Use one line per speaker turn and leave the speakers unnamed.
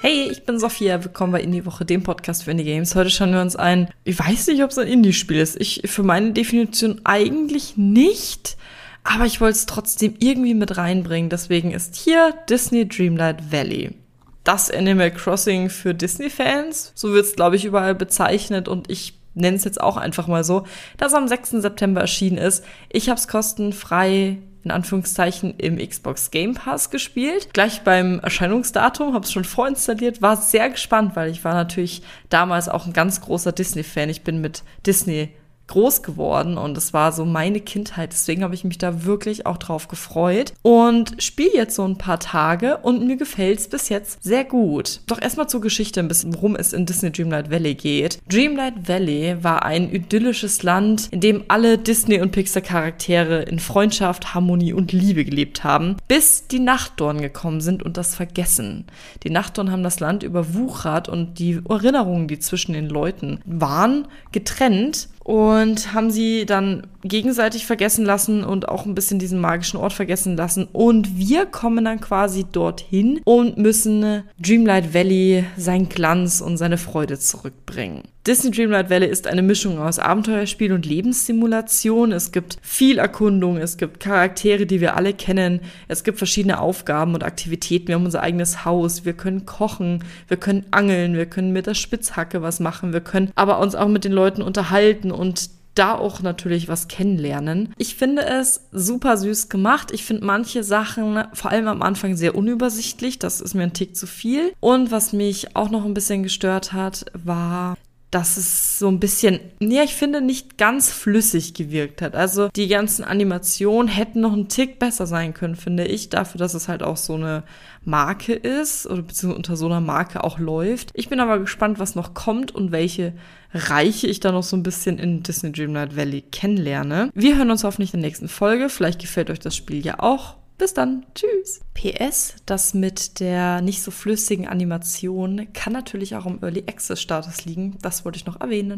Hey, ich bin Sophia, willkommen bei Indie Woche, dem Podcast für Indie Games. Heute schauen wir uns ein, ich weiß nicht, ob es ein Indie-Spiel ist. Ich, für meine Definition eigentlich nicht, aber ich wollte es trotzdem irgendwie mit reinbringen. Deswegen ist hier Disney Dreamlight Valley. Das Animal Crossing für Disney-Fans, so wird es, glaube ich, überall bezeichnet und ich nenne es jetzt auch einfach mal so, das am 6. September erschienen ist. Ich habe es kostenfrei in Anführungszeichen im Xbox Game Pass gespielt. Gleich beim Erscheinungsdatum, habe es schon vorinstalliert, war sehr gespannt, weil ich war natürlich damals auch ein ganz großer Disney-Fan. Ich bin mit Disney groß geworden und es war so meine Kindheit. Deswegen habe ich mich da wirklich auch drauf gefreut und spiele jetzt so ein paar Tage und mir gefällt es bis jetzt sehr gut. Doch erstmal zur Geschichte ein bisschen, worum es in Disney Dreamlight Valley geht. Dreamlight Valley war ein idyllisches Land, in dem alle Disney- und Pixar-Charaktere in Freundschaft, Harmonie und Liebe gelebt haben, bis die Nachtdorn gekommen sind und das vergessen. Die Nachtdorn haben das Land überwuchert und die Erinnerungen, die zwischen den Leuten waren, getrennt und haben sie dann gegenseitig vergessen lassen und auch ein bisschen diesen magischen Ort vergessen lassen. Und wir kommen dann quasi dorthin und müssen Dreamlight Valley seinen Glanz und seine Freude zurückbringen. Disney Dreamlight Valley ist eine Mischung aus Abenteuerspiel und Lebenssimulation. Es gibt viel Erkundung, es gibt Charaktere, die wir alle kennen, es gibt verschiedene Aufgaben und Aktivitäten. Wir haben unser eigenes Haus, wir können kochen, wir können angeln, wir können mit der Spitzhacke was machen, wir können aber uns auch mit den Leuten unterhalten und da auch natürlich was kennenlernen. Ich finde es super süß gemacht. Ich finde manche Sachen vor allem am Anfang sehr unübersichtlich. Das ist mir ein Tick zu viel. Und was mich auch noch ein bisschen gestört hat, war dass es so ein bisschen, ja, ich finde, nicht ganz flüssig gewirkt hat. Also die ganzen Animationen hätten noch ein Tick besser sein können, finde ich, dafür, dass es halt auch so eine Marke ist oder beziehungsweise unter so einer Marke auch läuft. Ich bin aber gespannt, was noch kommt und welche Reiche ich da noch so ein bisschen in Disney Dreamlight Valley kennenlerne. Wir hören uns hoffentlich in der nächsten Folge. Vielleicht gefällt euch das Spiel ja auch. Bis dann. Tschüss. PS, das mit der nicht so flüssigen Animation kann natürlich auch im Early Access Status liegen. Das wollte ich noch erwähnen.